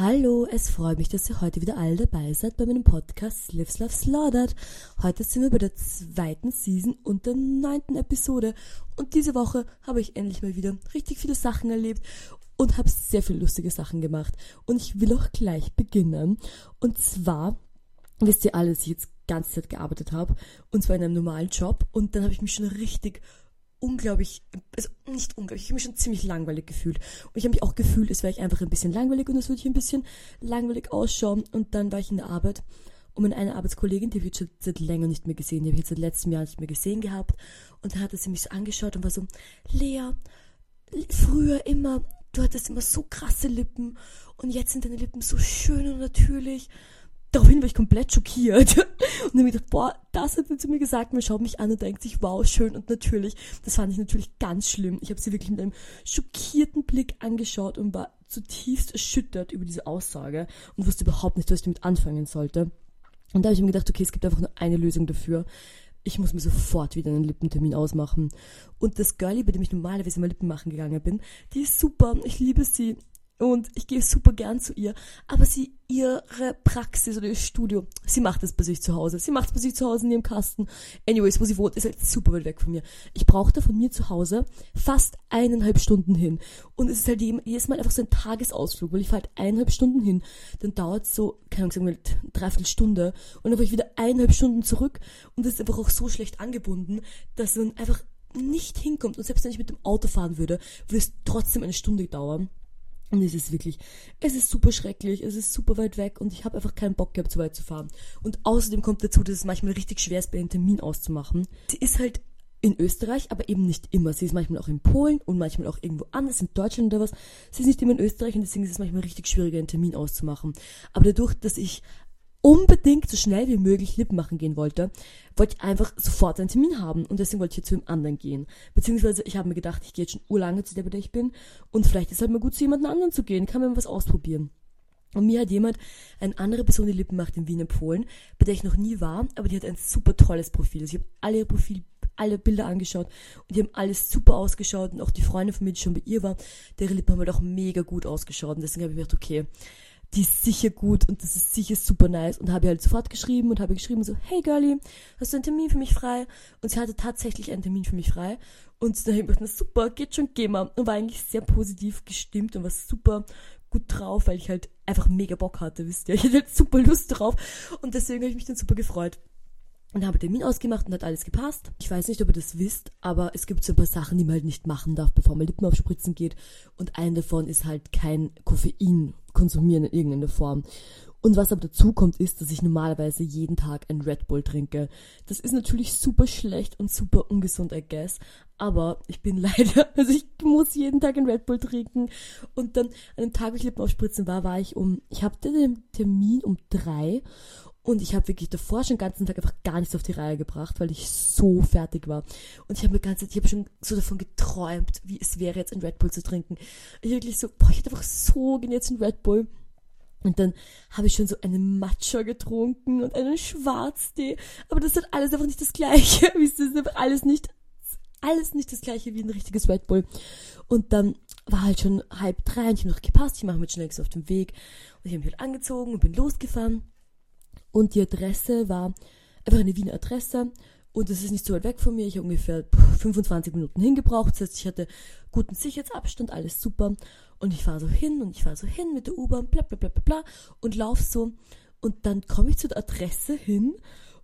Hallo, es freut mich, dass ihr heute wieder alle dabei seid bei meinem Podcast Lives Love Slaughtered. Heute sind wir bei der zweiten Season und der neunten Episode und diese Woche habe ich endlich mal wieder richtig viele Sachen erlebt und habe sehr viele lustige Sachen gemacht. Und ich will auch gleich beginnen. Und zwar wisst ihr alle, dass ich jetzt ganze Zeit gearbeitet habe und zwar in einem normalen Job und dann habe ich mich schon richtig unglaublich, also nicht unglaublich, ich habe mich schon ziemlich langweilig gefühlt. Und ich habe mich auch gefühlt, es wäre ich einfach ein bisschen langweilig und es würde ich ein bisschen langweilig ausschauen. Und dann war ich in der Arbeit und meine eine Arbeitskollegin, die habe ich schon seit länger nicht mehr gesehen, die habe ich jetzt seit letztem Jahr nicht mehr gesehen gehabt. Und dann hatte sie mich so angeschaut und war so, Lea, früher immer, du hattest immer so krasse Lippen und jetzt sind deine Lippen so schön und natürlich daraufhin war ich komplett schockiert und dann habe ich gedacht, boah, das hat sie zu mir gesagt. Man schaut mich an und denkt sich, wow, schön und natürlich. Das fand ich natürlich ganz schlimm. Ich habe sie wirklich mit einem schockierten Blick angeschaut und war zutiefst erschüttert über diese Aussage und wusste überhaupt nicht, was ich damit anfangen sollte. Und da habe ich mir gedacht, okay, es gibt einfach nur eine Lösung dafür. Ich muss mir sofort wieder einen Lippentermin ausmachen. Und das Girlie, bei dem ich normalerweise mal Lippen machen gegangen bin, die ist super. Ich liebe sie und ich gehe super gern zu ihr, aber sie, ihre Praxis oder ihr Studio, sie macht es bei sich zu Hause. Sie macht es bei sich zu Hause in ihrem Kasten. Anyways, wo sie wohnt, ist halt super weit weg von mir. Ich brauchte von mir zu Hause fast eineinhalb Stunden hin. Und es ist halt jedes Mal einfach so ein Tagesausflug, weil ich fahre halt eineinhalb Stunden hin, dann dauert es so, keine Ahnung, sagen wir, dreiviertel Stunde und dann fahre ich wieder eineinhalb Stunden zurück und das ist einfach auch so schlecht angebunden, dass man einfach nicht hinkommt. Und selbst wenn ich mit dem Auto fahren würde, würde es trotzdem eine Stunde dauern. Und es ist wirklich, es ist super schrecklich, es ist super weit weg und ich habe einfach keinen Bock gehabt, so weit zu fahren. Und außerdem kommt dazu, dass es manchmal richtig schwer ist, bei einem Termin auszumachen. Sie ist halt in Österreich, aber eben nicht immer. Sie ist manchmal auch in Polen und manchmal auch irgendwo anders, in Deutschland oder was. Sie ist nicht immer in Österreich und deswegen ist es manchmal richtig schwieriger, einen Termin auszumachen. Aber dadurch, dass ich unbedingt so schnell wie möglich Lippen machen gehen wollte, wollte ich einfach sofort einen Termin haben und deswegen wollte ich zu dem anderen gehen. Beziehungsweise ich habe mir gedacht, ich gehe jetzt schon urlange zu der, bei der ich bin und vielleicht ist es halt mal gut zu jemand anderen zu gehen, kann man was ausprobieren. Und mir hat jemand, eine andere Person, die Lippen macht in Wien empfohlen, bei der ich noch nie war, aber die hat ein super tolles Profil. Also ich habe alle Profil, alle Bilder angeschaut und die haben alles super ausgeschaut und auch die Freundin von mir, die schon bei ihr war, deren Lippen haben halt auch mega gut ausgeschaut und deswegen habe ich mir gedacht, okay, die ist sicher gut und das ist sicher super nice. Und habe halt sofort geschrieben und habe geschrieben so, hey Girlie, hast du einen Termin für mich frei? Und sie hatte tatsächlich einen Termin für mich frei. Und dann habe ich gedacht, super, geht schon, geh mal. Und war eigentlich sehr positiv gestimmt und war super gut drauf, weil ich halt einfach mega Bock hatte, wisst ihr. Ich hatte halt super Lust drauf. Und deswegen habe ich mich dann super gefreut. Und habe Termin ausgemacht und hat alles gepasst. Ich weiß nicht, ob ihr das wisst, aber es gibt so ein paar Sachen, die man halt nicht machen darf, bevor man Lippen aufspritzen geht. Und eine davon ist halt kein Koffein konsumieren in irgendeiner Form. Und was aber dazu kommt, ist, dass ich normalerweise jeden Tag ein Red Bull trinke. Das ist natürlich super schlecht und super ungesund, I guess. Aber ich bin leider, also ich muss jeden Tag ein Red Bull trinken. Und dann an dem Tag, wo ich Lippen aufspritzen war, war ich um, ich hatte den Termin um drei und ich habe wirklich davor schon den ganzen Tag einfach gar nichts auf die Reihe gebracht, weil ich so fertig war. Und ich habe mir ganze Zeit, ich habe schon so davon geträumt, wie es wäre, jetzt ein Red Bull zu trinken. Ich wirklich so, boah, ich hätte einfach so gerne jetzt ein Red Bull. Und dann habe ich schon so einen Matcha getrunken und einen Schwarztee. Aber das ist alles einfach nicht das Gleiche. Das ist einfach alles nicht, alles nicht das Gleiche wie ein richtiges Red Bull. Und dann war halt schon halb drei und ich habe noch gepasst. Ich mache mich schnell auf den Weg. Und ich habe mich halt angezogen und bin losgefahren. Und die Adresse war einfach eine Wiener Adresse. Und es ist nicht so weit weg von mir. Ich habe ungefähr 25 Minuten hingebraucht. Das heißt, ich hatte guten Sicherheitsabstand, alles super. Und ich fahre so hin und ich fahre so hin mit der U-Bahn, bla bla bla bla bla. Und lauf so. Und dann komme ich zu der Adresse hin.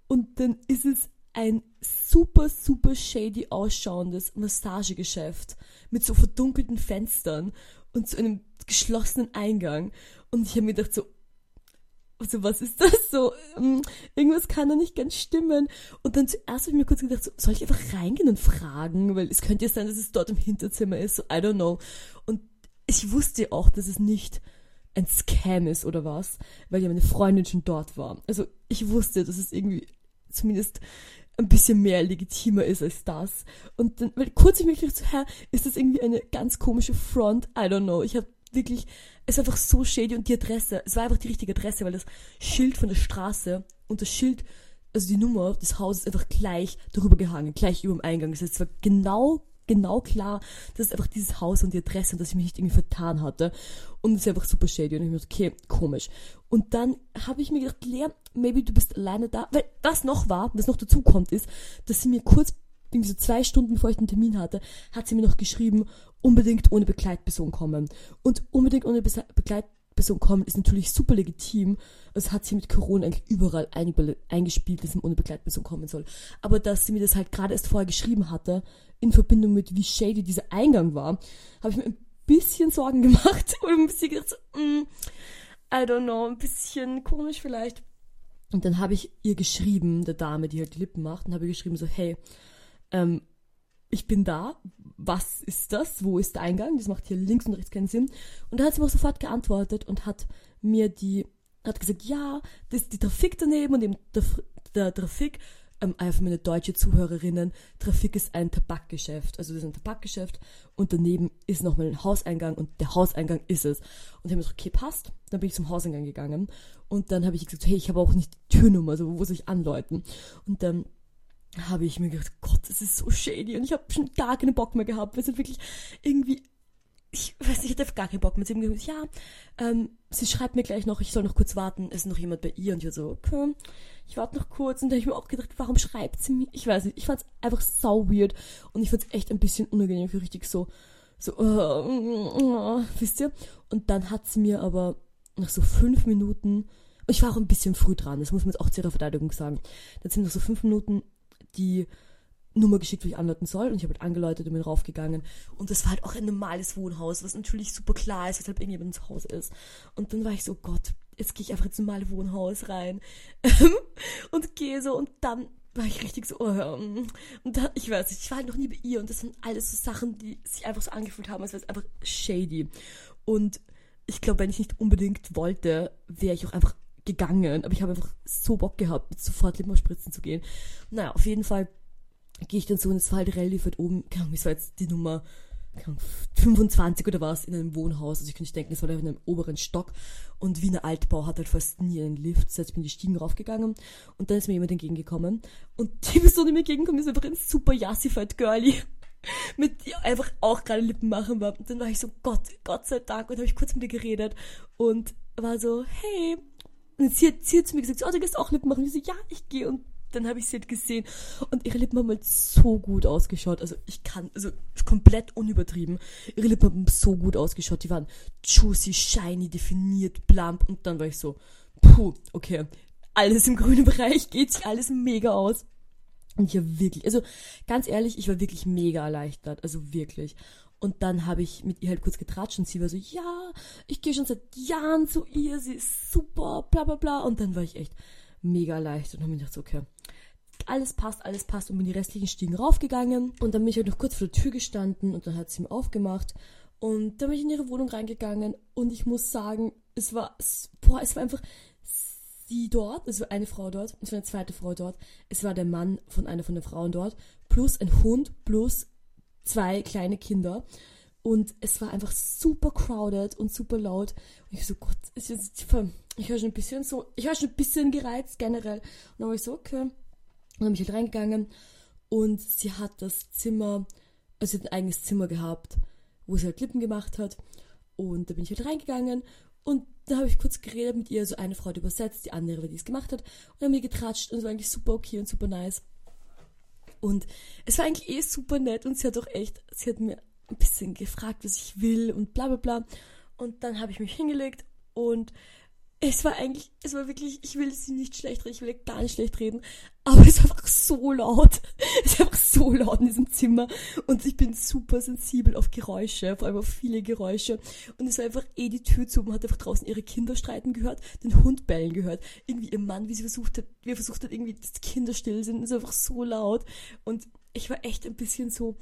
Und dann ist es ein super, super shady ausschauendes Massagegeschäft mit so verdunkelten Fenstern und so einem geschlossenen Eingang. Und ich habe mir gedacht so, also was ist das so? Ähm, irgendwas kann da nicht ganz stimmen. Und dann zuerst habe ich mir kurz gedacht, so, soll ich einfach reingehen und fragen? Weil es könnte ja sein, dass es dort im Hinterzimmer ist. So, I don't know. Und ich wusste auch, dass es nicht ein Scam ist oder was, weil ja meine Freundin schon dort war. Also ich wusste, dass es irgendwie zumindest ein bisschen mehr legitimer ist als das. Und dann, weil kurz ich mich gedacht so, hä, ist das irgendwie eine ganz komische Front? I don't know. Ich habe wirklich, es war einfach so shady und die Adresse, es war einfach die richtige Adresse, weil das Schild von der Straße und das Schild, also die Nummer des Hauses einfach gleich darüber gehangen, gleich über dem Eingang. Das heißt, es war genau genau klar, dass es einfach dieses Haus und die Adresse und dass ich mich nicht irgendwie vertan hatte. Und es ist einfach super shady. Und ich mir so, okay, komisch. Und dann habe ich mir gedacht, Lea, maybe du bist alleine da. Weil was noch war, was noch dazu kommt, ist, dass sie mir kurz, irgendwie so zwei Stunden bevor ich den Termin hatte, hat sie mir noch geschrieben, unbedingt ohne Begleitperson kommen. Und unbedingt ohne Be Begleitperson kommen ist natürlich super legitim. Es hat sie mit Corona eigentlich überall eingespielt, dass man ohne Begleitperson kommen soll. Aber dass sie mir das halt gerade erst vorher geschrieben hatte, in Verbindung mit wie shady dieser Eingang war, habe ich mir ein bisschen Sorgen gemacht und ein bisschen gedacht, mm, I don't know, ein bisschen komisch vielleicht. Und dann habe ich ihr geschrieben, der Dame, die halt die Lippen macht, und habe ihr geschrieben so, hey, ähm, ich bin da, was ist das, wo ist der Eingang, das macht hier links und rechts keinen Sinn. Und da hat sie mir auch sofort geantwortet und hat mir die, hat gesagt, ja, das ist die Trafik daneben und eben der, der Trafik, ähm, einfach meine deutsche Zuhörerinnen, Trafik ist ein Tabakgeschäft, also das ist ein Tabakgeschäft und daneben ist nochmal ein Hauseingang und der Hauseingang ist es. Und ich habe mir gesagt, okay, passt, dann bin ich zum Hauseingang gegangen und dann habe ich gesagt, hey, ich habe auch nicht die Türnummer, also wo soll ich anläuten? Und dann habe ich mir gedacht, Gott, das ist so shady. Und ich habe schon gar keinen Bock mehr gehabt, es halt wirklich irgendwie, ich weiß nicht, ich hatte gar keinen Bock mehr. Sie haben gesagt, ja, ähm, sie schreibt mir gleich noch, ich soll noch kurz warten, es ist noch jemand bei ihr? Und ich war so, okay, ich warte noch kurz. Und da habe ich mir auch gedacht, warum schreibt sie mir? Ich weiß nicht, ich fand es einfach sau weird. Und ich fand es echt ein bisschen unangenehm, für richtig so, so, uh, uh, wisst ihr? Und dann hat sie mir aber nach so fünf Minuten, ich war auch ein bisschen früh dran, das muss man jetzt auch zu ihrer Verteidigung sagen, dann sind nach so fünf Minuten die Nummer geschickt, wie ich anläuten soll. Und ich habe halt angeläutet und bin raufgegangen. Und das war halt auch ein normales Wohnhaus, was natürlich super klar ist, weshalb irgendjemand ins Haus ist. Und dann war ich so, Gott, jetzt gehe ich einfach ins normale Wohnhaus rein. und gehe so und dann war ich richtig so, oh, und dann, ich weiß nicht, ich war halt noch nie bei ihr und das sind alles so Sachen, die sich einfach so angefühlt haben, als wäre es einfach shady. Und ich glaube, wenn ich nicht unbedingt wollte, wäre ich auch einfach gegangen. Aber ich habe einfach so Bock gehabt, sofort Lippenausspritzen zu gehen. Naja, auf jeden Fall gehe ich dann so und es war halt relativ weit oben. Keine Ahnung, es war jetzt die Nummer 25 oder was in einem Wohnhaus. Also ich könnte denken, es war in einem oberen Stock. Und Wiener Altbau hat halt fast nie einen Lift. Das heißt, ich bin die Stiegen raufgegangen und dann ist mir jemand entgegengekommen. Und die Person, die mir entgegenkommt, ist einfach ein super Yassified Girlie. mit die einfach auch gerade Lippen machen war. Und dann war ich so, Gott, Gott sei Dank. Und habe ich kurz mit ihr geredet und war so, hey, und sie hat, sie hat zu mir gesagt, oh, du gehst auch Lippen machen. Und ich so, ja, ich gehe. Und dann habe ich sie halt gesehen. Und ihre Lippen haben halt so gut ausgeschaut. Also ich kann, also komplett unübertrieben. Ihre Lippen haben so gut ausgeschaut. Die waren juicy, shiny, definiert, plump. Und dann war ich so, puh, okay. Alles im grünen Bereich geht sich alles mega aus. Und ich war wirklich, also ganz ehrlich, ich war wirklich mega erleichtert. Also wirklich. Und dann habe ich mit ihr halt kurz getratscht und sie war so, ja, ich gehe schon seit Jahren zu ihr, sie ist super, bla bla bla. Und dann war ich echt mega leicht und habe mir gedacht, okay, alles passt, alles passt und bin die restlichen Stiegen raufgegangen. Und dann bin ich halt noch kurz vor der Tür gestanden und dann hat sie mir aufgemacht. Und dann bin ich in ihre Wohnung reingegangen und ich muss sagen, es war, boah, es war einfach sie dort, es war eine Frau dort, es war eine zweite Frau dort, es war der Mann von einer von den Frauen dort, plus ein Hund, plus zwei kleine Kinder. Und es war einfach super crowded und super laut. Und ich so, Gott, ist jetzt, ich war schon ein bisschen so, ich war schon ein bisschen gereizt generell. Und dann war ich so, okay. Und dann bin ich halt reingegangen und sie hat das Zimmer, also sie hat ein eigenes Zimmer gehabt, wo sie halt Lippen gemacht hat. Und da bin ich halt reingegangen und da habe ich kurz geredet mit ihr, so eine Frau hat übersetzt, die andere, die es gemacht hat. Und dann haben wir getratscht und es war eigentlich super okay und super nice. Und es war eigentlich eh super nett und sie hat auch echt, sie hat mir ein bisschen gefragt, was ich will und bla bla bla. Und dann habe ich mich hingelegt und es war eigentlich, es war wirklich, ich will sie nicht schlecht reden, ich will gar nicht schlecht reden, aber es war einfach so laut. Es war so laut in diesem Zimmer und ich bin super sensibel auf Geräusche, vor allem auf viele Geräusche. Und es war einfach eh die Tür zu, man hat einfach draußen ihre Kinder streiten gehört, den Hund bellen gehört, irgendwie ihr Mann, wie sie versucht hat, wie er versucht hat, irgendwie, dass die Kinder still sind, es war einfach so laut. Und ich war echt ein bisschen so,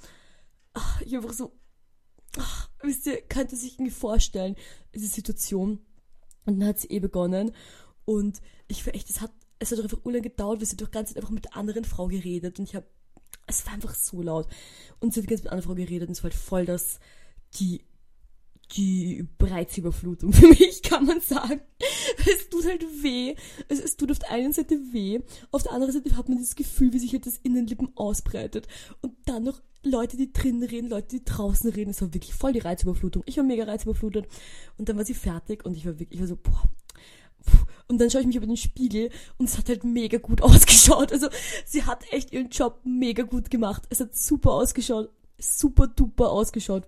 ach, ich war einfach so, ach, wisst ihr, könnte sich irgendwie vorstellen, diese Situation und dann hat sie eh begonnen. Und ich war echt, es hat, es hat einfach urlang gedauert, weil sie durch ganze Zeit einfach mit der anderen Frau geredet. Und ich habe, es war einfach so laut. Und sie hat ganz mit einer Frau geredet und es war halt voll das, die, die Breitsüberflutung für mich, kann man sagen. Es tut halt weh. Es, es tut oft einen Seite weh, auf der anderen Seite hat man das Gefühl, wie sich halt das Innenlippen ausbreitet. Und dann noch Leute, die drinnen reden, Leute, die draußen reden. Es war wirklich voll die Reizüberflutung. Ich war mega reizüberflutet. Und dann war sie fertig und ich war wirklich, ich war so, boah. Und dann schaue ich mich über den Spiegel und es hat halt mega gut ausgeschaut. Also sie hat echt ihren Job mega gut gemacht. Es hat super ausgeschaut. Super duper ausgeschaut.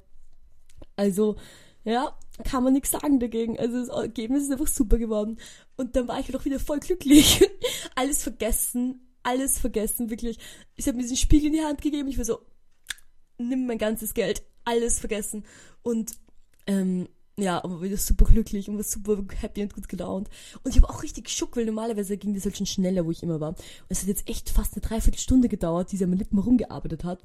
Also, ja, kann man nichts sagen dagegen. Also das Ergebnis ist einfach super geworden. Und dann war ich halt auch wieder voll glücklich. alles vergessen, alles vergessen, wirklich. Ich habe mir diesen Spiegel in die Hand gegeben. Ich war so, nimm mein ganzes Geld, alles vergessen. Und ähm, ja, aber wieder super glücklich und war super happy und gut gelaunt. Und ich habe auch richtig geschuckt, weil normalerweise ging das halt schon schneller, wo ich immer war. Und es hat jetzt echt fast eine Dreiviertelstunde gedauert, die sie an meinen Lippen rumgearbeitet hat.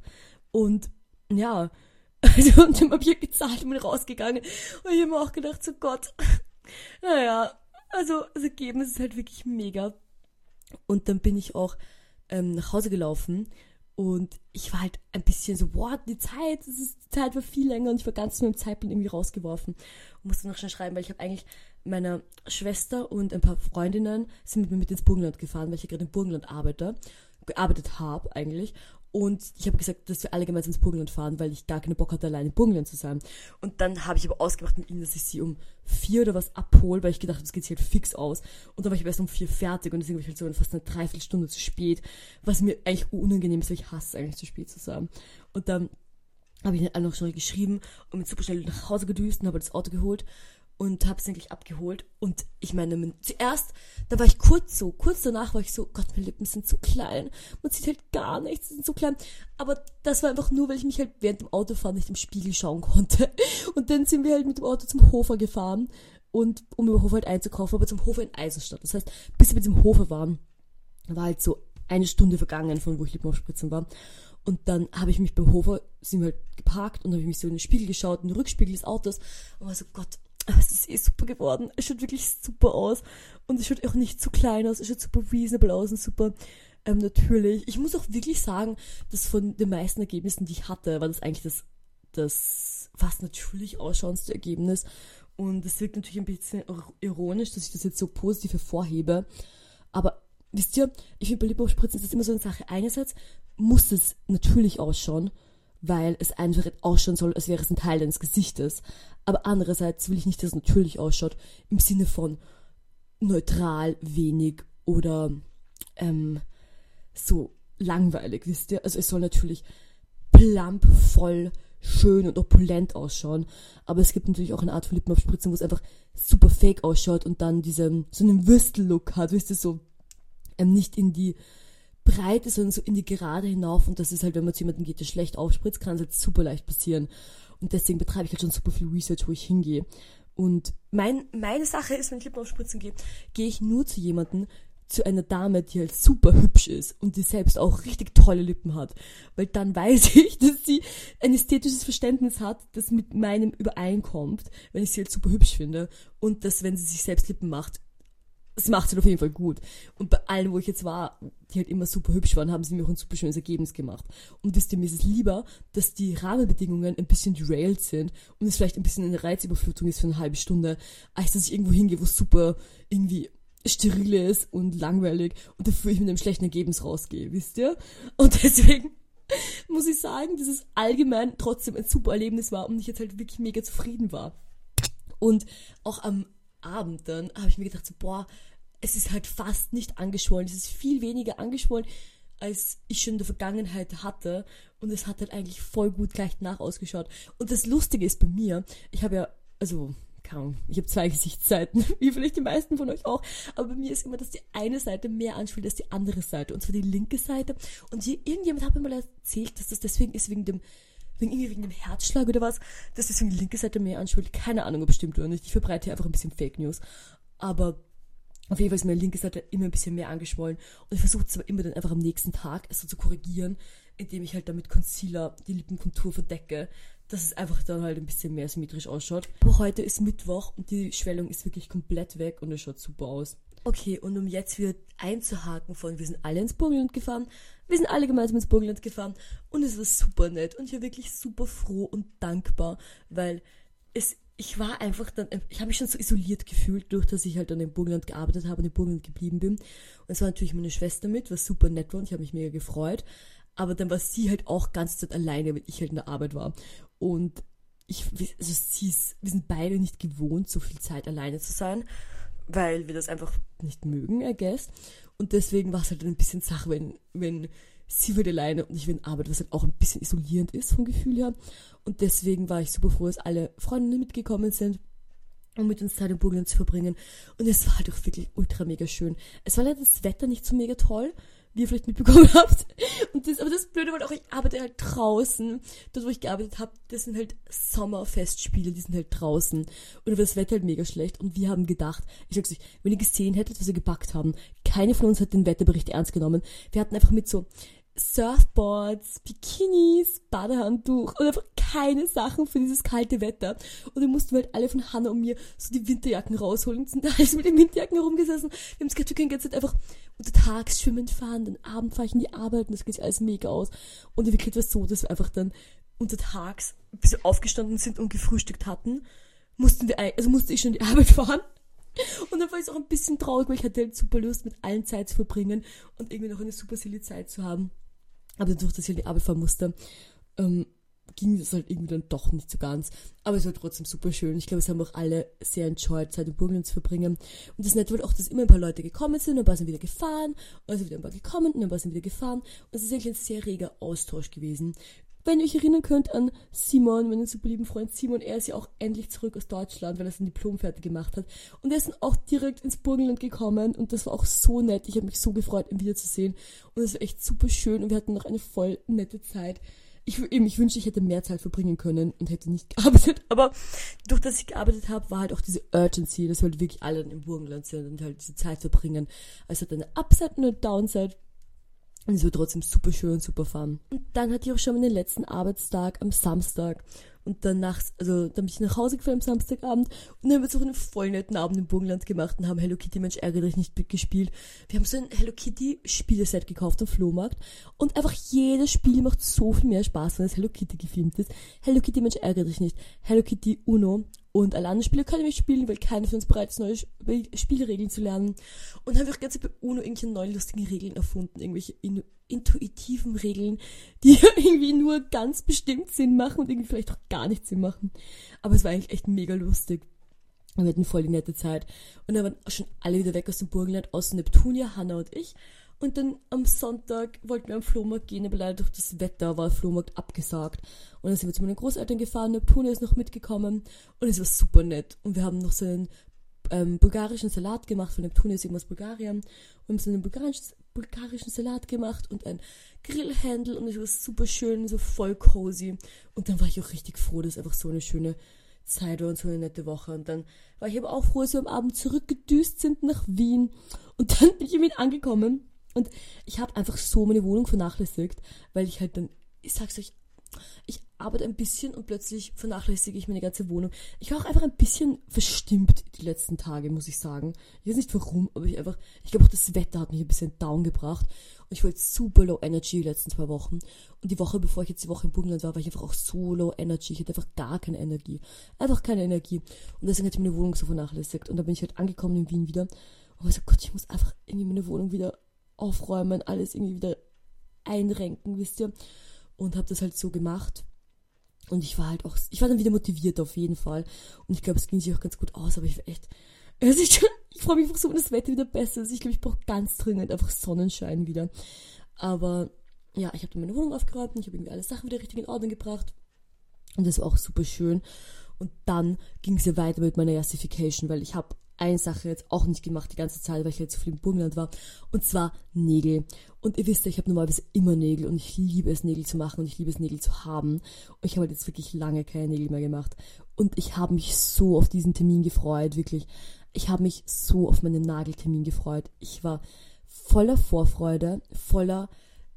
Und ja, also und dann hab ich halt gezahlt und bin rausgegangen. Und ich habe mir auch gedacht, so Gott, naja, also das Ergebnis ist halt wirklich mega. Und dann bin ich auch ähm, nach Hause gelaufen und ich war halt ein bisschen so, boah, die Zeit, ist, die Zeit war viel länger und ich war ganz zu meinem Zeitplan irgendwie rausgeworfen. Und musste noch schnell schreiben, weil ich habe eigentlich meine Schwester und ein paar Freundinnen sind mit mir mit ins Burgenland gefahren, weil ich ja gerade im Burgenland arbeite, gearbeitet habe eigentlich. Und ich habe gesagt, dass wir alle gemeinsam ins Burgenland fahren, weil ich gar keine Bock hatte, allein im Burgenland zu sein. Und dann habe ich aber ausgemacht mit ihnen, dass ich sie um vier oder was abhole, weil ich gedacht habe, das geht sich halt fix aus. Und dann war ich erst um vier fertig und deswegen war ich halt so fast eine Dreiviertelstunde zu spät, was mir eigentlich unangenehm ist, weil ich hasse eigentlich zu spät zu sein. Und dann habe ich dann noch schnell geschrieben und mit super schnell nach Hause gedüst und habe das Auto geholt und habe es endlich abgeholt. Und ich meine, zuerst, da war ich kurz so, kurz danach war ich so, Gott, meine Lippen sind so klein. Man sieht halt gar nichts, sie sind so klein. Aber das war einfach nur, weil ich mich halt während dem Autofahren nicht im Spiegel schauen konnte. Und dann sind wir halt mit dem Auto zum Hofer gefahren. Und um im Hofer halt einzukaufen, aber zum Hofer in Eisenstadt. Das heißt, bis wir dem Hofer waren, war halt so eine Stunde vergangen, von wo ich Lippen aufspritzen war. Und dann habe ich mich beim Hofer, sind wir halt geparkt und habe ich mich so in den Spiegel geschaut, in den Rückspiegel des Autos und war so, Gott, es ist eh super geworden. Es schaut wirklich super aus. Und es schaut auch nicht zu klein aus. Es schaut super reasonable aus und super ähm, natürlich. Ich muss auch wirklich sagen, dass von den meisten Ergebnissen, die ich hatte, war das eigentlich das, das fast natürlich ausschauendste Ergebnis. Und es wirkt natürlich ein bisschen ironisch, dass ich das jetzt so positiv hervorhebe. Aber wisst ihr, ich finde bei Lippenspritzen ist das immer so eine Sache. Einerseits muss es natürlich ausschauen weil es einfach ausschauen soll, als wäre es ein Teil deines Gesichtes. Aber andererseits will ich nicht, dass es natürlich ausschaut, im Sinne von neutral, wenig oder ähm, so langweilig, wisst ihr? Also es soll natürlich plump, voll, schön und opulent ausschauen. Aber es gibt natürlich auch eine Art von Lippenaufspritzen, wo es einfach super fake ausschaut und dann diesen, so einen Würstel-Look hat, wisst ihr, so ähm, nicht in die Breite, sondern so in die Gerade hinauf. Und das ist halt, wenn man zu jemandem geht, der schlecht aufspritzt, kann es halt super leicht passieren. Und deswegen betreibe ich halt schon super viel Research, wo ich hingehe. Und mein, meine Sache ist, wenn ich Lippen aufspritzen gehe, gehe ich nur zu jemandem, zu einer Dame, die halt super hübsch ist und die selbst auch richtig tolle Lippen hat. Weil dann weiß ich, dass sie ein ästhetisches Verständnis hat, das mit meinem übereinkommt, wenn ich sie halt super hübsch finde. Und dass, wenn sie sich selbst Lippen macht, das macht sie auf jeden Fall gut. Und bei allen, wo ich jetzt war, die halt immer super hübsch waren, haben sie mir auch ein super schönes Ergebnis gemacht. Und wisst ihr, mir ist es lieber, dass die Rahmenbedingungen ein bisschen derailed sind und es vielleicht ein bisschen eine Reizüberflutung ist für eine halbe Stunde, als dass ich irgendwo hingehe, wo es super irgendwie steril ist und langweilig und dafür ich mit einem schlechten Ergebnis rausgehe, wisst ihr? Und deswegen muss ich sagen, dass es allgemein trotzdem ein super Erlebnis war und ich jetzt halt wirklich mega zufrieden war. Und auch am Abend dann habe ich mir gedacht, so, boah, es ist halt fast nicht angeschwollen. Es ist viel weniger angeschwollen, als ich schon in der Vergangenheit hatte. Und es hat halt eigentlich voll gut gleich nach ausgeschaut. Und das Lustige ist bei mir, ich habe ja, also, kaum, ich habe zwei Gesichtsseiten, wie vielleicht die meisten von euch auch. Aber bei mir ist immer, dass die eine Seite mehr anspielt als die andere Seite. Und zwar die linke Seite. Und hier, irgendjemand hat mir mal erzählt, dass das deswegen ist wegen dem wegen irgendwie wegen dem Herzschlag oder was, dass deswegen die linke Seite mehr anschwillt. Keine Ahnung, ob stimmt oder nicht. Ich verbreite hier einfach ein bisschen Fake News. Aber auf jeden Fall ist meine linke Seite immer ein bisschen mehr angeschwollen. Und ich versuche es aber immer dann einfach am nächsten Tag so zu korrigieren, indem ich halt damit Concealer die Lippenkontur verdecke, dass es einfach dann halt ein bisschen mehr symmetrisch ausschaut. Aber heute ist Mittwoch und die Schwellung ist wirklich komplett weg und es schaut super aus. Okay, und um jetzt wieder einzuhaken von, wir sind alle ins Burgenland gefahren, wir sind alle gemeinsam ins Burgenland gefahren und es war super nett und ich war wirklich super froh und dankbar, weil es ich war einfach dann, ich habe mich schon so isoliert gefühlt, durch dass ich halt dann in Burgenland gearbeitet habe und in Burgenland geblieben bin. Und es war natürlich meine Schwester mit, was super nett war und ich habe mich mega gefreut. Aber dann war sie halt auch ganz Zeit alleine, weil ich halt in der Arbeit war. Und ich, also sie ist, wir sind beide nicht gewohnt, so viel Zeit alleine zu sein, weil wir das einfach nicht mögen, I guess. Und deswegen war es halt ein bisschen Sache, wenn, wenn sie wird alleine und ich will in Arbeit, was halt auch ein bisschen isolierend ist vom Gefühl her. Und deswegen war ich super froh, dass alle Freundinnen mitgekommen sind, um mit uns Zeit in Burgenland zu verbringen. Und es war halt auch wirklich ultra mega schön. Es war leider das Wetter nicht so mega toll, wie ihr vielleicht mitbekommen habt. Und das, aber das Blöde war auch, ich arbeite halt draußen. Dort, wo ich gearbeitet habe, das sind halt Sommerfestspiele, die sind halt draußen. Und das Wetter halt mega schlecht. Und wir haben gedacht, ich sag's euch, wenn ihr gesehen hättet, was wir gepackt haben, keine von uns hat den Wetterbericht ernst genommen. Wir hatten einfach mit so Surfboards, Bikinis, Badehandtuch und einfach keine Sachen für dieses kalte Wetter. Und dann mussten wir halt alle von Hannah und mir so die Winterjacken rausholen sind alles mit den Winterjacken herumgesessen. Wir haben gerade die ganze Zeit einfach untertags schwimmen fahren, dann Abend fahre ich in die Arbeit und das geht alles mega aus. Und in Wirklichkeit war es so, dass wir einfach dann untertags, bis wir aufgestanden sind und gefrühstückt hatten, mussten wir, also musste ich schon in die Arbeit fahren. Und dann war ich auch ein bisschen traurig, weil ich hatte halt super Lust, mit allen Zeit zu verbringen und irgendwie noch eine super silly Zeit zu haben. Aber dadurch, dass ich halt die Arbeit fahren musste, ähm, ging das halt irgendwie dann doch nicht so ganz. Aber es war trotzdem super schön. Ich glaube, es haben auch alle sehr enjoyed, Zeit in Burgenland zu verbringen. Und das Nette war auch, dass immer ein paar Leute gekommen sind, und ein paar sind wieder gefahren, und also wieder ein paar gekommen, und ein paar sind wieder gefahren. Und es ist eigentlich ein sehr reger Austausch gewesen wenn ihr euch erinnern könnt an Simon, meinen super lieben Freund Simon, er ist ja auch endlich zurück aus Deutschland, weil er sein Diplom fertig gemacht hat. Und er ist dann auch direkt ins Burgenland gekommen und das war auch so nett. Ich habe mich so gefreut, ihn wiederzusehen. Und es war echt super schön und wir hatten noch eine voll nette Zeit. Ich, ich wünschte, ich hätte mehr Zeit verbringen können und hätte nicht gearbeitet. Aber durch das ich gearbeitet habe, war halt auch diese Urgency, dass wir halt wirklich alle im Burgenland sind und halt diese Zeit verbringen. Also hat eine Upside und eine Downside. Und es war trotzdem super schön, super fun. Und dann hatte ich auch schon meinen letzten Arbeitstag am Samstag. Und dann nachts, also dann bin ich nach Hause gefahren am Samstagabend und dann haben jetzt auch einen voll netten Abend im Burgenland gemacht und haben Hello Kitty Mensch ärgere dich nicht gespielt. Wir haben so ein Hello Kitty Spieleset gekauft am Flohmarkt und einfach jedes Spiel macht so viel mehr Spaß, wenn es Hello Kitty gefilmt ist. Hello Kitty Mensch ärgere dich nicht. Hello Kitty Uno und alle anderen Spiele können wir spielen, weil keiner von uns bereit ist, neue Spielregeln zu lernen. Und haben wir auch ganz bei UNO irgendwelche neuen lustigen Regeln erfunden, irgendwelche in intuitiven Regeln, die irgendwie nur ganz bestimmt Sinn machen und irgendwie vielleicht auch gar nicht Sinn machen. Aber es war eigentlich echt mega lustig. Und wir hatten voll die nette Zeit. Und dann waren schon alle wieder weg aus dem Burgenland, außer Neptunia, Hanna und ich. Und dann am Sonntag wollten wir am Flohmarkt gehen, aber leider durch das Wetter war der Flohmarkt abgesagt. Und dann sind wir zu meinen Großeltern gefahren, Neptunia ist noch mitgekommen und es war super nett. Und wir haben noch so einen ähm, bulgarischen Salat gemacht, von Neptunia ist irgendwas Bulgarien. Und haben so einen bulgarischen, bulgarischen Salat gemacht und ein Grillhändel und es war super schön, so voll cozy. Und dann war ich auch richtig froh, dass einfach so eine schöne Zeit war und so eine nette Woche. Und dann war ich aber auch froh, dass wir am Abend zurückgedüst sind nach Wien. Und dann bin ich Wien angekommen und ich habe einfach so meine Wohnung vernachlässigt, weil ich halt dann, ich sag's euch, ich arbeite ein bisschen und plötzlich vernachlässige ich meine ganze Wohnung. Ich war auch einfach ein bisschen verstimmt die letzten Tage, muss ich sagen. Ich weiß nicht warum, aber ich einfach, ich glaube auch das Wetter hat mich ein bisschen down gebracht. Und ich war jetzt super low energy die letzten zwei Wochen. Und die Woche, bevor ich jetzt die Woche im Burgenland war, war ich einfach auch so low energy. Ich hatte einfach gar keine Energie. Einfach keine Energie. Und deswegen hatte ich meine Wohnung so vernachlässigt. Und dann bin ich halt angekommen in Wien wieder. Und ich so, Gott, ich muss einfach irgendwie meine Wohnung wieder aufräumen, alles irgendwie wieder einrenken, wisst ihr. Und habe das halt so gemacht. Und ich war halt auch, ich war dann wieder motiviert auf jeden Fall. Und ich glaube, es ging sich auch ganz gut aus, aber ich war echt, also ich, ich freue mich einfach so, wenn das Wetter wieder besser ist. Ich glaube, ich brauche ganz dringend einfach Sonnenschein wieder. Aber ja, ich habe dann meine Wohnung aufgeräumt und ich habe irgendwie alle Sachen wieder richtig in Ordnung gebracht. Und das war auch super schön. Und dann ging es ja weiter mit meiner Yassification, weil ich habe eine Sache jetzt auch nicht gemacht die ganze Zeit, weil ich jetzt viel im Burgenland war. Und zwar Nägel. Und ihr wisst ja, ich habe normalerweise immer Nägel und ich liebe es, Nägel zu machen und ich liebe es, Nägel zu haben. Und ich habe halt jetzt wirklich lange keine Nägel mehr gemacht. Und ich habe mich so auf diesen Termin gefreut, wirklich. Ich habe mich so auf meinen Nageltermin gefreut. Ich war voller Vorfreude, voller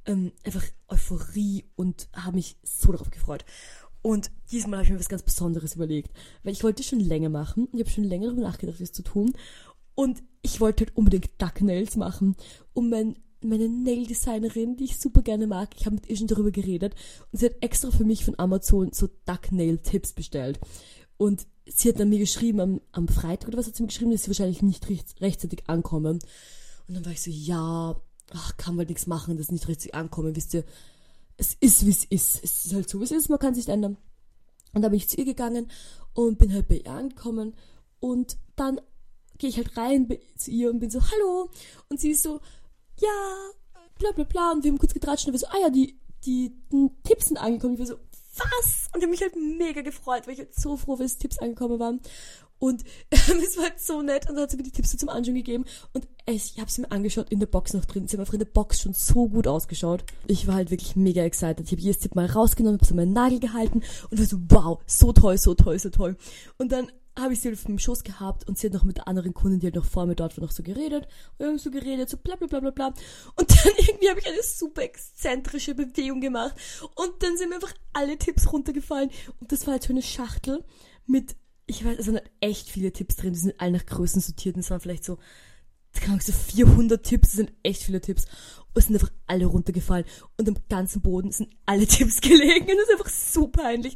ähm, einfach Euphorie und habe mich so darauf gefreut. Und diesmal habe ich mir was ganz Besonderes überlegt, weil ich wollte schon länger machen. Ich habe schon länger darüber nachgedacht, das zu tun. Und ich wollte halt unbedingt Duck Nails machen, um mein, meine Nail-Designerin, die ich super gerne mag, ich habe mit ihr schon darüber geredet und sie hat extra für mich von Amazon so Duck Nail Tipps bestellt. Und sie hat dann mir geschrieben, am, am Freitag oder was hat sie mir geschrieben, dass sie wahrscheinlich nicht recht, rechtzeitig ankommen. Und dann war ich so, ja, ach, kann man nichts machen, dass nicht rechtzeitig ankommen, wisst ihr. Es ist, wie es ist. Es ist halt so, wie es ist, man kann sich ändern. Und dann bin ich zu ihr gegangen und bin halt bei ihr angekommen. Und dann gehe ich halt rein zu ihr und bin so, hallo. Und sie ist so, ja, bla bla bla. Und wir haben kurz getratscht und wir so, ah ja, die, die, die Tipps sind angekommen. Ich war so, was? Und ich habe mich halt mega gefreut, weil ich halt so froh, dass Tipps angekommen waren. Und es war halt so nett und dann hat sie mir die Tipps zum Anschauen gegeben und ich habe sie mir angeschaut in der Box noch drin. Sie haben einfach in der Box schon so gut ausgeschaut. Ich war halt wirklich mega excited. Ich habe jedes Tipp mal rausgenommen, habe so meinen Nagel gehalten und war so, wow, so toll, so toll, so toll. Und dann habe ich sie auf dem Schoß gehabt und sie hat noch mit der anderen Kundin, die halt noch vor mir dort war, noch so geredet. Und wir haben so geredet, so bla bla bla bla bla. Und dann irgendwie habe ich eine super exzentrische Bewegung gemacht. Und dann sind mir einfach alle Tipps runtergefallen. Und das war halt so eine Schachtel mit, ich weiß, es sind halt echt viele Tipps drin. Die sind alle nach Größen sortiert. Und es waren vielleicht so, keine Ahnung, so 400 Tipps. Das sind echt viele Tipps. Und es sind einfach alle runtergefallen. Und am ganzen Boden sind alle Tipps gelegen. Und das ist einfach so peinlich.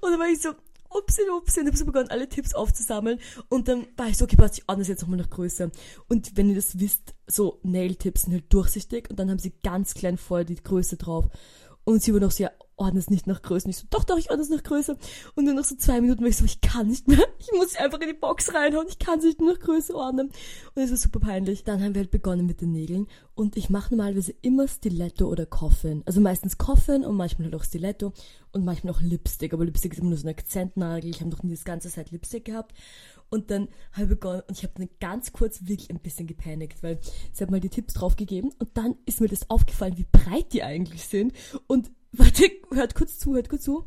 Und dann war ich so, upsi, upsi, und habe so begonnen, alle Tipps aufzusammeln. Und dann war ich so, okay, passt, ich ordne es jetzt nochmal nach Größe. Und wenn ihr das wisst, so Nail-Tipps sind halt durchsichtig und dann haben sie ganz klein vorher die Größe drauf. Und sie war noch so, ja, ordne es nicht nach Größe. Und ich so, doch, doch, ich ordne es nach Größe. Und dann nach so zwei Minuten war ich so, ich kann nicht mehr. Ich muss sie einfach in die Box reinhauen. Ich kann sie nicht mehr nach Größe ordnen. Und es war super peinlich. Dann haben wir halt begonnen mit den Nägeln. Und ich mache normalerweise immer Stiletto oder Coffin. Also meistens Coffin und manchmal halt auch Stiletto. Und manchmal auch Lipstick. Aber Lipstick ist immer nur so ein Akzentnagel. Ich habe noch nie das ganze Zeit Lipstick gehabt. Und dann habe ich begonnen und ich habe dann ganz kurz wirklich ein bisschen gepanikt, weil sie hat mal die Tipps draufgegeben und dann ist mir das aufgefallen, wie breit die eigentlich sind. Und warte, hört kurz zu, hört kurz zu.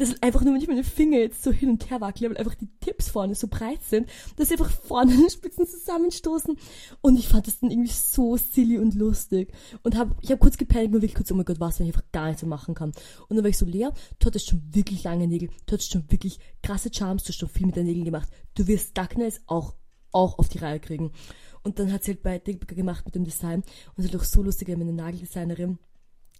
Das ist einfach nur, wenn ich meine Finger jetzt so hin und her wackele, weil einfach die Tipps vorne so breit sind, dass sie einfach vorne den Spitzen zusammenstoßen. Und ich fand das dann irgendwie so silly und lustig. Und hab, ich habe kurz gepanikt und wirklich kurz, oh mein Gott, was, wenn ich einfach gar nichts mehr machen kann. Und dann war ich so, Lea, du hattest schon wirklich lange Nägel, du hattest schon wirklich krasse Charms, du hast schon viel mit deinen Nägeln gemacht. Du wirst Darkness auch, auch auf die Reihe kriegen. Und dann hat sie halt bei Dickbacker gemacht mit dem Design. Und sie hat auch so lustig, wenn eine Nageldesignerin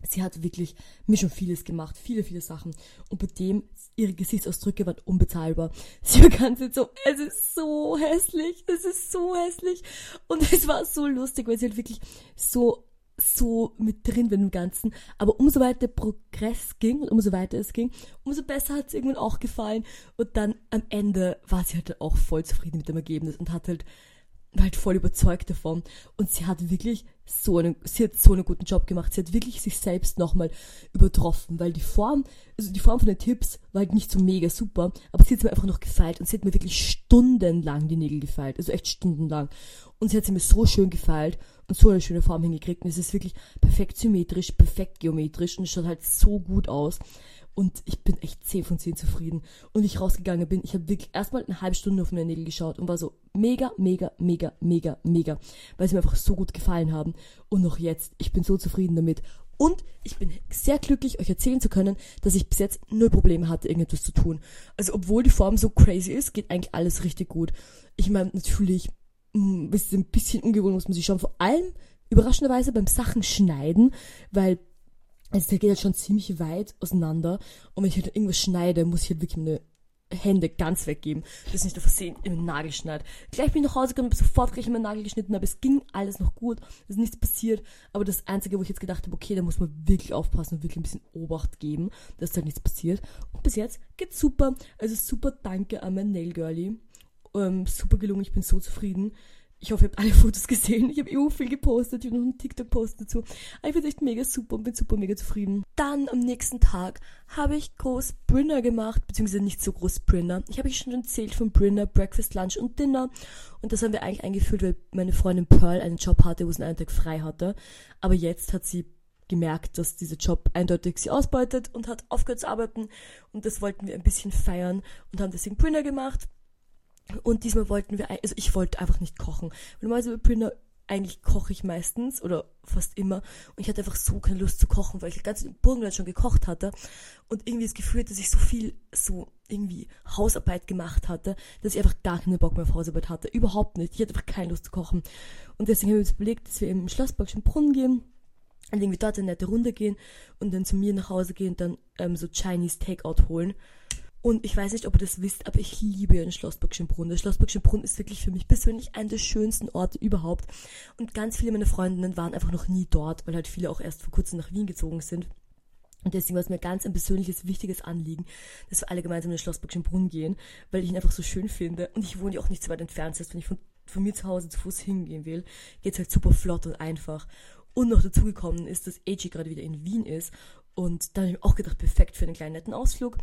Sie hat wirklich mir schon vieles gemacht, viele, viele Sachen. Und bei dem, ihre Gesichtsausdrücke waren unbezahlbar. Sie war ganz so, es ist so hässlich, es ist so hässlich. Und es war so lustig, weil sie halt wirklich so, so mit drin war im Ganzen. Aber umso weiter der Progress ging und umso weiter es ging, umso besser hat es irgendwann auch gefallen. Und dann am Ende war sie halt auch voll zufrieden mit dem Ergebnis und hat halt war halt voll überzeugt davon. Und sie hat wirklich so einen, sie hat so einen guten Job gemacht. Sie hat wirklich sich selbst nochmal übertroffen, weil die Form, also die Form von den Tipps war halt nicht so mega super, aber sie hat mir einfach noch gefeilt und sie hat mir wirklich stundenlang die Nägel gefeilt, also echt stundenlang. Und sie hat sie mir so schön gefeilt so eine schöne Form hingekriegt und es ist wirklich perfekt symmetrisch, perfekt geometrisch und es schaut halt so gut aus. Und ich bin echt 10 von 10 zufrieden. Und ich rausgegangen bin, ich habe wirklich erstmal eine halbe Stunde auf meine Nägel geschaut und war so mega, mega, mega, mega, mega. Weil sie mir einfach so gut gefallen haben. Und noch jetzt, ich bin so zufrieden damit. Und ich bin sehr glücklich, euch erzählen zu können, dass ich bis jetzt null Probleme hatte, irgendetwas zu tun. Also obwohl die Form so crazy ist, geht eigentlich alles richtig gut. Ich meine, natürlich mm, ist ein bisschen ungewohnt, muss man sich schauen. Vor allem überraschenderweise beim Sachen schneiden, weil also der geht halt schon ziemlich weit auseinander. Und wenn ich halt irgendwas schneide, muss ich halt wirklich meine Hände ganz weggeben, dass nicht auf Versehen den Nagel schneidet. Gleich bin ich nach Hause gekommen, sofort gleich in meinen Nagel geschnitten, aber es ging alles noch gut, es ist nichts passiert. Aber das Einzige, wo ich jetzt gedacht habe, okay, da muss man wirklich aufpassen und wirklich ein bisschen Obacht geben, dass da nichts passiert. Und bis jetzt geht's super. Also super danke an mein Nail Girlie. Ähm, super gelungen, ich bin so zufrieden. Ich hoffe, ihr habt alle Fotos gesehen. Ich habe eh viel gepostet. Ich habe noch einen TikTok-Post dazu. Aber ich finde echt mega super und bin super mega zufrieden. Dann am nächsten Tag habe ich groß Brinner gemacht, beziehungsweise nicht so groß Brinner. Ich habe euch schon erzählt von Brinner, Breakfast, Lunch und Dinner. Und das haben wir eigentlich eingeführt, weil meine Freundin Pearl einen Job hatte, wo sie einen Tag frei hatte. Aber jetzt hat sie gemerkt, dass dieser Job eindeutig sie ausbeutet und hat aufgehört zu arbeiten. Und das wollten wir ein bisschen feiern und haben deswegen Brinner gemacht. Und diesmal wollten wir, also ich wollte einfach nicht kochen. Normalerweise bei Printer eigentlich koche ich meistens oder fast immer. Und ich hatte einfach so keine Lust zu kochen, weil ich ganz in Burgenland schon gekocht hatte. Und irgendwie das Gefühl, dass ich so viel so irgendwie Hausarbeit gemacht hatte, dass ich einfach gar keinen Bock mehr auf Hausarbeit hatte. Überhaupt nicht. Ich hatte einfach keine Lust zu kochen. Und deswegen haben wir uns überlegt, dass wir im Schlossbergschen Brunnen gehen und irgendwie dort eine nette Runde gehen und dann zu mir nach Hause gehen und dann ähm, so Chinese Takeout holen. Und ich weiß nicht, ob ihr das wisst, aber ich liebe den Schlossburgschen Brunnen. Der Schlossburgschen Brunnen ist wirklich für mich persönlich einer der schönsten Orte überhaupt. Und ganz viele meiner Freundinnen waren einfach noch nie dort, weil halt viele auch erst vor kurzem nach Wien gezogen sind. Und deswegen war es mir ganz ein persönliches, wichtiges Anliegen, dass wir alle gemeinsam in den Schlossburgschen Brunnen gehen, weil ich ihn einfach so schön finde. Und ich wohne ja auch nicht so weit entfernt. Das heißt, wenn ich von, von mir zu Hause zu Fuß hingehen will, geht's halt super flott und einfach. Und noch dazugekommen ist, dass AG gerade wieder in Wien ist und dann habe ich mir auch gedacht, perfekt für einen kleinen netten Ausflug.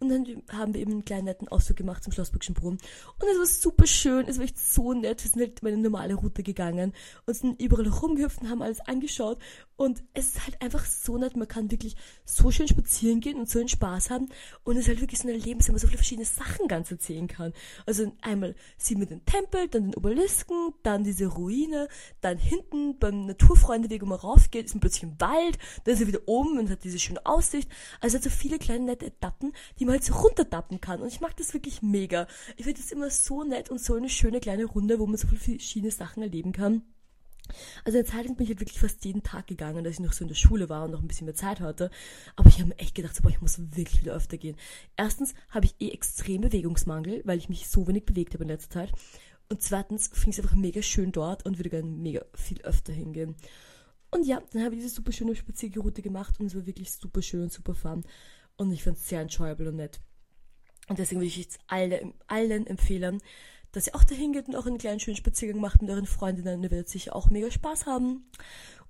Und dann haben wir eben einen kleinen netten Ausflug gemacht zum Schlossburgschen Brunnen. Und es war super schön, es war echt so nett. Wir sind halt meine normale Route gegangen und sind überall rumgehüpft und haben alles angeschaut. Und es ist halt einfach so nett. Man kann wirklich so schön spazieren gehen und so einen Spaß haben. Und es ist halt wirklich so ein Erlebnis, wo man so viele verschiedene Sachen ganz erzählen kann. Also einmal sie mit dem Tempel, dann den Obelisken, dann diese Ruine, dann hinten beim Naturfreundeweg, wo man raufgeht, ist man plötzlich im Wald, dann ist er wieder oben und hat diese schöne Aussicht. Also hat so viele kleine nette Etappen, die man halt so runtertappen kann. Und ich mag das wirklich mega. Ich finde das immer so nett und so eine schöne kleine Runde, wo man so viele verschiedene Sachen erleben kann. Also in der Zeit bin ich halt wirklich fast jeden Tag gegangen, dass ich noch so in der Schule war und noch ein bisschen mehr Zeit hatte. Aber ich habe mir echt gedacht, so, boah, ich muss wirklich wieder öfter gehen. Erstens habe ich eh extrem Bewegungsmangel, weil ich mich so wenig bewegt habe in letzter Zeit. Und zweitens finde ich es einfach mega schön dort und würde gerne mega viel öfter hingehen. Und ja, dann habe ich diese super schöne Spazierroute gemacht und es war wirklich super schön und super fun. Und ich fand es sehr enjoyable und nett. Und deswegen würde ich jetzt alle, allen empfehlen, dass ihr auch dahin geht und auch einen kleinen schönen Spaziergang macht mit euren Freundinnen. Ihr werdet sicher auch mega Spaß haben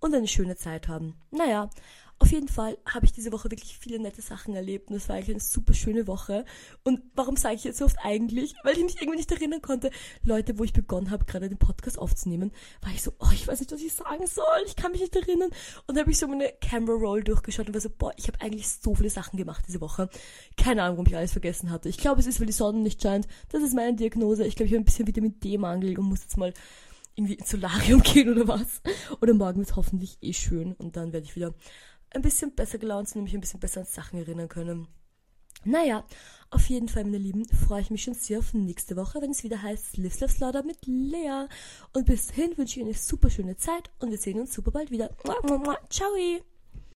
und eine schöne Zeit haben. Naja, auf jeden Fall habe ich diese Woche wirklich viele nette Sachen erlebt und es war eigentlich eine super schöne Woche. Und warum sage ich jetzt so oft eigentlich? Weil ich mich irgendwie nicht erinnern konnte. Leute, wo ich begonnen habe, gerade den Podcast aufzunehmen, war ich so, oh, ich weiß nicht, was ich sagen soll. Ich kann mich nicht erinnern. Und habe ich so meine Camera Roll durchgeschaut und war so, boah, ich habe eigentlich so viele Sachen gemacht diese Woche. Keine Ahnung, warum ich alles vergessen hatte. Ich glaube, es ist, weil die Sonne nicht scheint. Das ist meine Diagnose. Ich glaube, ich habe ein bisschen Vitamin D-Mangel und muss jetzt mal irgendwie ins Solarium gehen oder was. Oder morgen ist hoffentlich eh schön und dann werde ich wieder ein bisschen besser gelaunt sind und mich ein bisschen besser an Sachen erinnern können. Naja, auf jeden Fall, meine Lieben, freue ich mich schon sehr auf nächste Woche, wenn es wieder heißt Live Love Slaughter mit Lea. Und bis dahin wünsche ich Ihnen eine super schöne Zeit und wir sehen uns super bald wieder. Ciao!